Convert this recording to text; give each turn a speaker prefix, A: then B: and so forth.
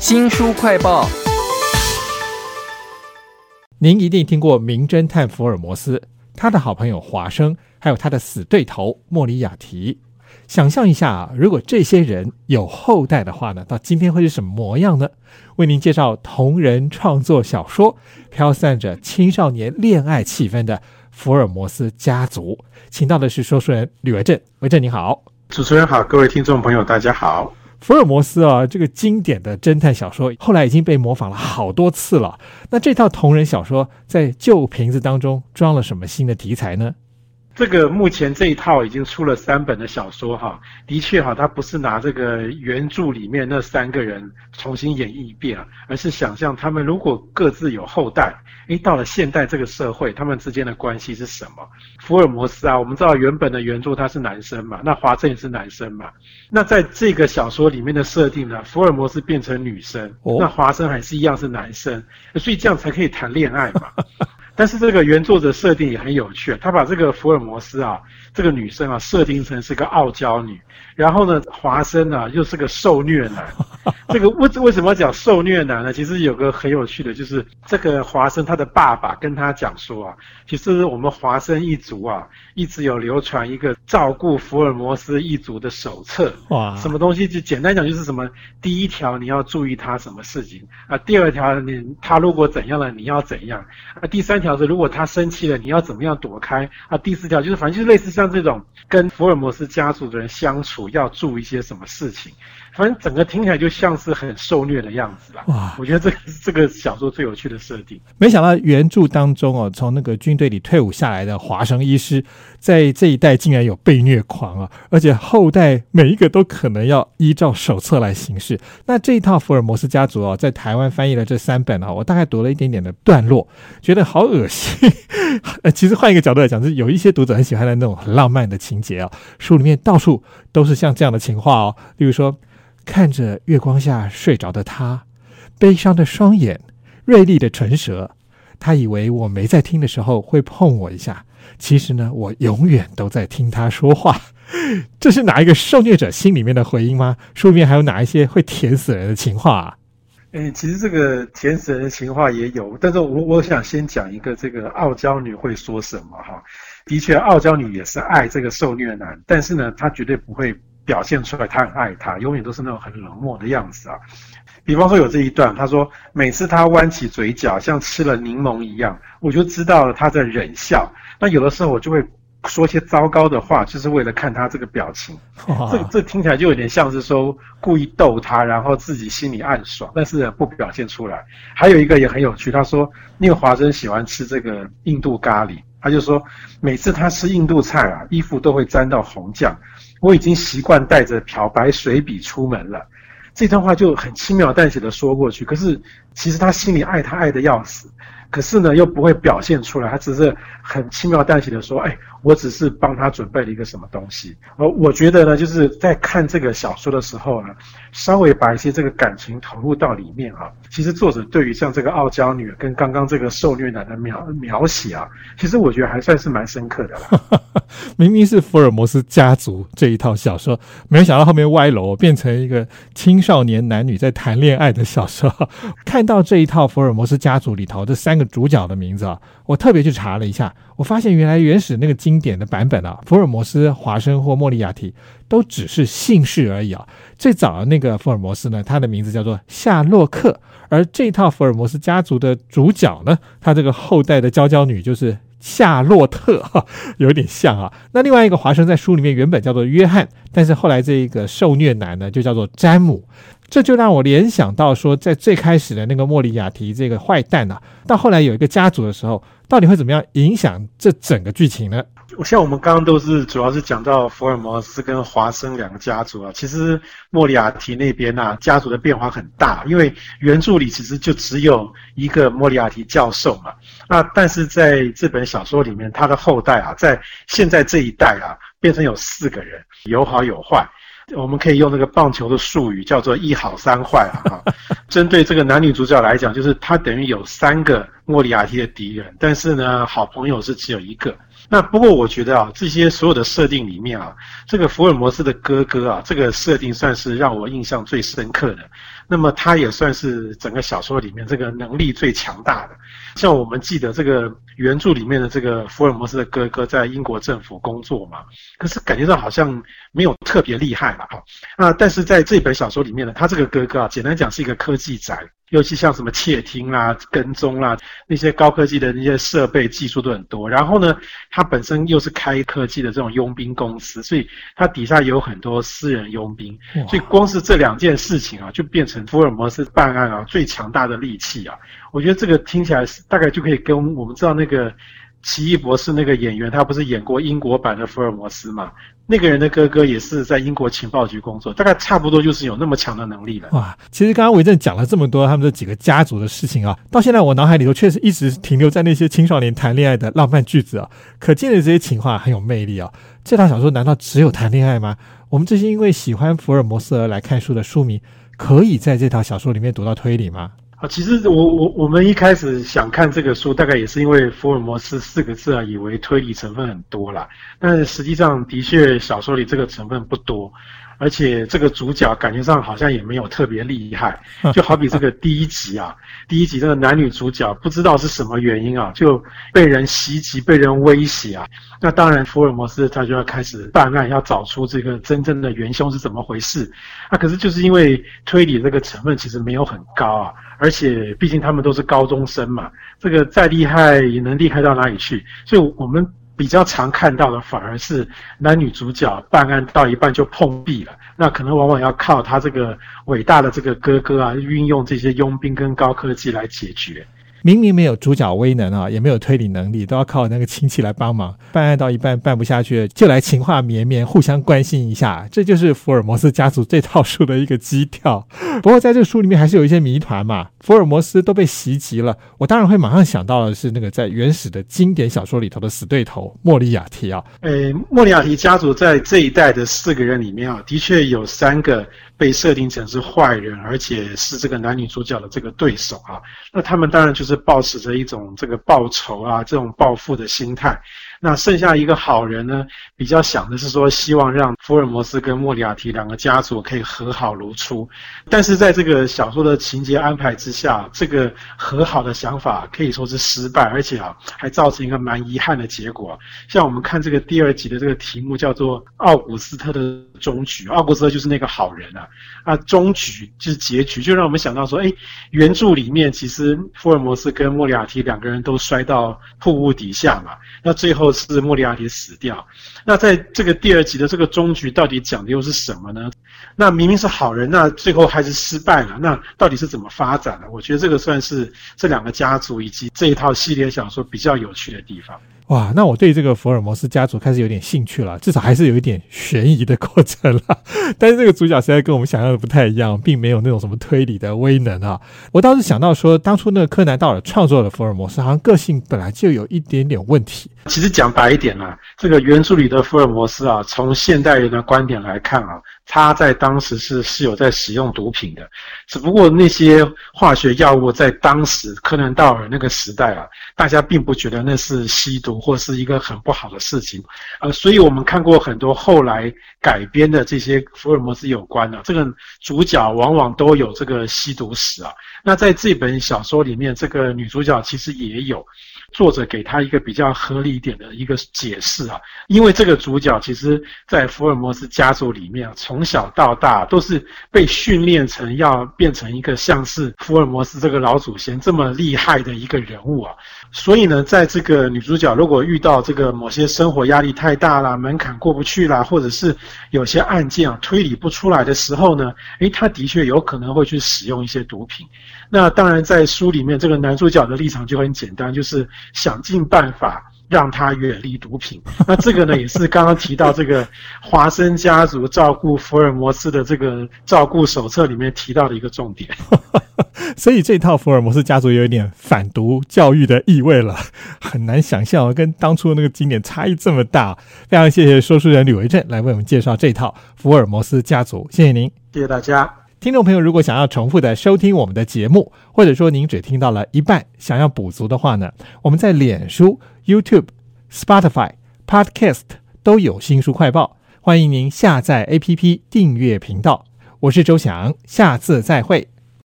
A: 新书快报。
B: 您一定听过名侦探福尔摩斯，他的好朋友华生，还有他的死对头莫里亚提。想象一下啊，如果这些人有后代的话呢，到今天会是什么模样呢？为您介绍同人创作小说，飘散着青少年恋爱气氛的《福尔摩斯家族》，请到的是说书人吕维正。维正你好，
C: 主持人好，各位听众朋友大家好。
B: 福尔摩斯啊，这个经典的侦探小说，后来已经被模仿了好多次了。那这套同人小说在旧瓶子当中装了什么新的题材呢？
C: 这个目前这一套已经出了三本的小说哈，的确哈，他不是拿这个原著里面那三个人重新演绎一遍啊，而是想象他们如果各自有后代，诶，到了现代这个社会，他们之间的关系是什么？福尔摩斯啊，我们知道原本的原著他是男生嘛，那华生也是男生嘛，那在这个小说里面的设定呢，福尔摩斯变成女生，那华生还是一样是男生，所以这样才可以谈恋爱嘛。但是这个原作者设定也很有趣，他把这个福尔摩斯啊，这个女生啊设定成是个傲娇女，然后呢，华生啊又是个受虐男。这个为为什么讲受虐男呢？其实有个很有趣的，就是这个华生他的爸爸跟他讲说啊，其实我们华生一族啊，一直有流传一个照顾福尔摩斯一族的手册。哇，什么东西？就简单讲就是什么，第一条你要注意他什么事情啊，第二条你他如果怎样了你要怎样啊，第三条是如果他生气了你要怎么样躲开啊，第四条就是反正就是类似像这种跟福尔摩斯家族的人相处要注意一些什么事情。反正整个听起来就像是很受虐的样子啦。哇，我觉得这个这个小说最有趣的设定。
B: 没想到原著当中哦，从那个军队里退伍下来的华生医师，在这一代竟然有被虐狂啊！而且后代每一个都可能要依照手册来行事。那这一套福尔摩斯家族哦，在台湾翻译了这三本啊，我大概读了一点点的段落，觉得好恶心。呃，其实换一个角度来讲，是有一些读者很喜欢的那种很浪漫的情节啊。书里面到处都是像这样的情话哦，例如说。看着月光下睡着的他，悲伤的双眼，锐利的唇舌，他以为我没在听的时候会碰我一下，其实呢，我永远都在听他说话。这是哪一个受虐者心里面的回音吗？书里面还有哪一些会甜死人的情话啊？
C: 哎，其实这个甜死人的情话也有，但是我我想先讲一个这个傲娇女会说什么哈。的确，傲娇女也是爱这个受虐男，但是呢，她绝对不会。表现出来，他很爱他，永远都是那种很冷漠的样子啊。比方说有这一段，他说每次他弯起嘴角，像吃了柠檬一样，我就知道了他在忍笑。那有的时候我就会说些糟糕的话，就是为了看他这个表情。这这听起来就有点像是说故意逗他，然后自己心里暗爽，但是不表现出来。还有一个也很有趣，他说那个华生喜欢吃这个印度咖喱，他就说每次他吃印度菜啊，衣服都会沾到红酱。我已经习惯带着漂白水笔出门了，这段话就很轻描淡写的说过去。可是其实他心里爱他爱的要死，可是呢又不会表现出来，他只是很轻描淡写的说：“哎。”我只是帮他准备了一个什么东西，而我觉得呢，就是在看这个小说的时候呢，稍微把一些这个感情投入到里面啊。其实作者对于像这个傲娇女跟刚刚这个受虐男的描描写啊，其实我觉得还算是蛮深刻的了。
B: 明明是福尔摩斯家族这一套小说，没有想到后面歪楼变成一个青少年男女在谈恋爱的小说。看到这一套福尔摩斯家族里头这三主角的名字啊，我特别去查了一下。我发现原来原始那个经典的版本啊，福尔摩斯、华生或莫里亚提都只是姓氏而已啊。最早的那个福尔摩斯呢，他的名字叫做夏洛克，而这套福尔摩斯家族的主角呢，他这个后代的娇娇女就是夏洛特哈，有点像啊。那另外一个华生在书里面原本叫做约翰，但是后来这一个受虐男呢，就叫做詹姆。这就让我联想到说，在最开始的那个莫里亚提这个坏蛋啊，到后来有一个家族的时候，到底会怎么样影响这整个剧情呢？
C: 像我们刚刚都是主要是讲到福尔摩斯跟华生两个家族啊，其实莫里亚提那边呐，家族的变化很大，因为原著里其实就只有一个莫里亚提教授嘛，那但是在这本小说里面，他的后代啊，在现在这一代啊，变成有四个人，有好有坏。我们可以用那个棒球的术语叫做一好三坏啊。针对这个男女主角来讲，就是他等于有三个莫里亚蒂的敌人，但是呢，好朋友是只有一个。那不过我觉得啊，这些所有的设定里面啊，这个福尔摩斯的哥哥啊，这个设定算是让我印象最深刻的。那么他也算是整个小说里面这个能力最强大的。像我们记得这个原著里面的这个福尔摩斯的哥哥在英国政府工作嘛，可是感觉到好像没有特别厉害了哈。啊，但是在这本小说里面呢，他这个哥哥啊，简单讲是一个科技宅。尤其像什么窃听啦、跟踪啦，那些高科技的那些设备技术都很多。然后呢，他本身又是开科技的这种佣兵公司，所以他底下有很多私人佣兵。所以光是这两件事情啊，就变成福尔摩斯办案啊最强大的利器啊。我觉得这个听起来是大概就可以跟我们知道那个奇异博士那个演员，他不是演过英国版的福尔摩斯嘛？那个人的哥哥也是在英国情报局工作，大概差不多就是有那么强的能力了。
B: 哇，其实刚刚维正讲了这么多他们这几个家族的事情啊，到现在我脑海里头确实一直停留在那些青少年谈恋爱的浪漫句子啊，可见的这些情话很有魅力啊。这套小说难道只有谈恋爱吗？我们这些因为喜欢福尔摩斯而来看书的书迷，可以在这套小说里面读到推理吗？
C: 啊，其实我我我们一开始想看这个书，大概也是因为福尔摩斯四个字啊，以为推理成分很多啦。但实际上的确小说里这个成分不多，而且这个主角感觉上好像也没有特别厉害。就好比这个第一集啊，第一集这个男女主角不知道是什么原因啊，就被人袭击、被人威胁啊。那当然福尔摩斯他就要开始办案，要找出这个真正的元凶是怎么回事。那可是就是因为推理这个成分其实没有很高啊。而且毕竟他们都是高中生嘛，这个再厉害也能厉害到哪里去？所以我们比较常看到的反而是男女主角办案到一半就碰壁了，那可能往往要靠他这个伟大的这个哥哥啊，运用这些佣兵跟高科技来解决。
B: 明明没有主角威能啊，也没有推理能力，都要靠那个亲戚来帮忙办案，到一半办不下去，就来情话绵绵，互相关心一下，这就是福尔摩斯家族这套书的一个基调。不过在这个书里面还是有一些谜团嘛，福尔摩斯都被袭击了，我当然会马上想到的是那个在原始的经典小说里头的死对头莫里亚提啊。
C: 诶，莫里亚提家族在这一代的四个人里面啊，的确有三个。被设定成是坏人，而且是这个男女主角的这个对手啊，那他们当然就是是抱持着一种这个报仇啊、这种报复的心态。那剩下一个好人呢，比较想的是说，希望让福尔摩斯跟莫里亚蒂两个家族可以和好如初。但是在这个小说的情节安排之下，这个和好的想法可以说是失败，而且啊，还造成一个蛮遗憾的结果。像我们看这个第二集的这个题目叫做《奥古斯特的终局》，奥古斯特就是那个好人啊，啊，终局就是结局，就让我们想到说，哎，原著里面其实福尔摩斯跟莫里亚蒂两个人都摔到瀑布底下嘛，那最后。是莫里亚蒂死掉，那在这个第二集的这个终局到底讲的又是什么呢？那明明是好人，那最后还是失败了，那到底是怎么发展的？我觉得这个算是这两个家族以及这一套系列小说比较有趣的地方。
B: 哇，那我对这个福尔摩斯家族开始有点兴趣了，至少还是有一点悬疑的过程了。但是这个主角实在跟我们想象的不太一样，并没有那种什么推理的威能啊。我倒是想到说，当初那个柯南道尔创作的福尔摩斯，好像个性本来就有一点点问题。
C: 其实讲白一点啊，这个原著里的福尔摩斯啊，从现代人的观点来看啊。他在当时是是有在使用毒品的，只不过那些化学药物在当时柯南道尔那个时代啊，大家并不觉得那是吸毒或是一个很不好的事情，呃，所以我们看过很多后来改编的这些福尔摩斯有关的这个主角往往都有这个吸毒史啊。那在这本小说里面，这个女主角其实也有。作者给他一个比较合理一点的一个解释啊，因为这个主角其实，在福尔摩斯家族里面，从从小到大都是被训练成要变成一个像是福尔摩斯这个老祖先这么厉害的一个人物啊。所以呢，在这个女主角如果遇到这个某些生活压力太大啦，门槛过不去啦，或者是有些案件啊推理不出来的时候呢，诶，她的确有可能会去使用一些毒品。那当然，在书里面，这个男主角的立场就很简单，就是想尽办法。让他远离毒品。那这个呢，也是刚刚提到这个华生家族照顾福尔摩斯的这个照顾手册里面提到的一个重点。
B: 所以这套福尔摩斯家族有一点反毒教育的意味了，很难想象跟当初那个经典差异这么大。非常谢谢说书人吕维正来为我们介绍这套福尔摩斯家族，谢谢您，
C: 谢谢大家。
B: 听众朋友，如果想要重复的收听我们的节目，或者说您只听到了一半，想要补足的话呢，我们在脸书、YouTube、Spotify Podcast 都有新书快报，欢迎您下载 APP 订阅频道。我是周翔，下次再会。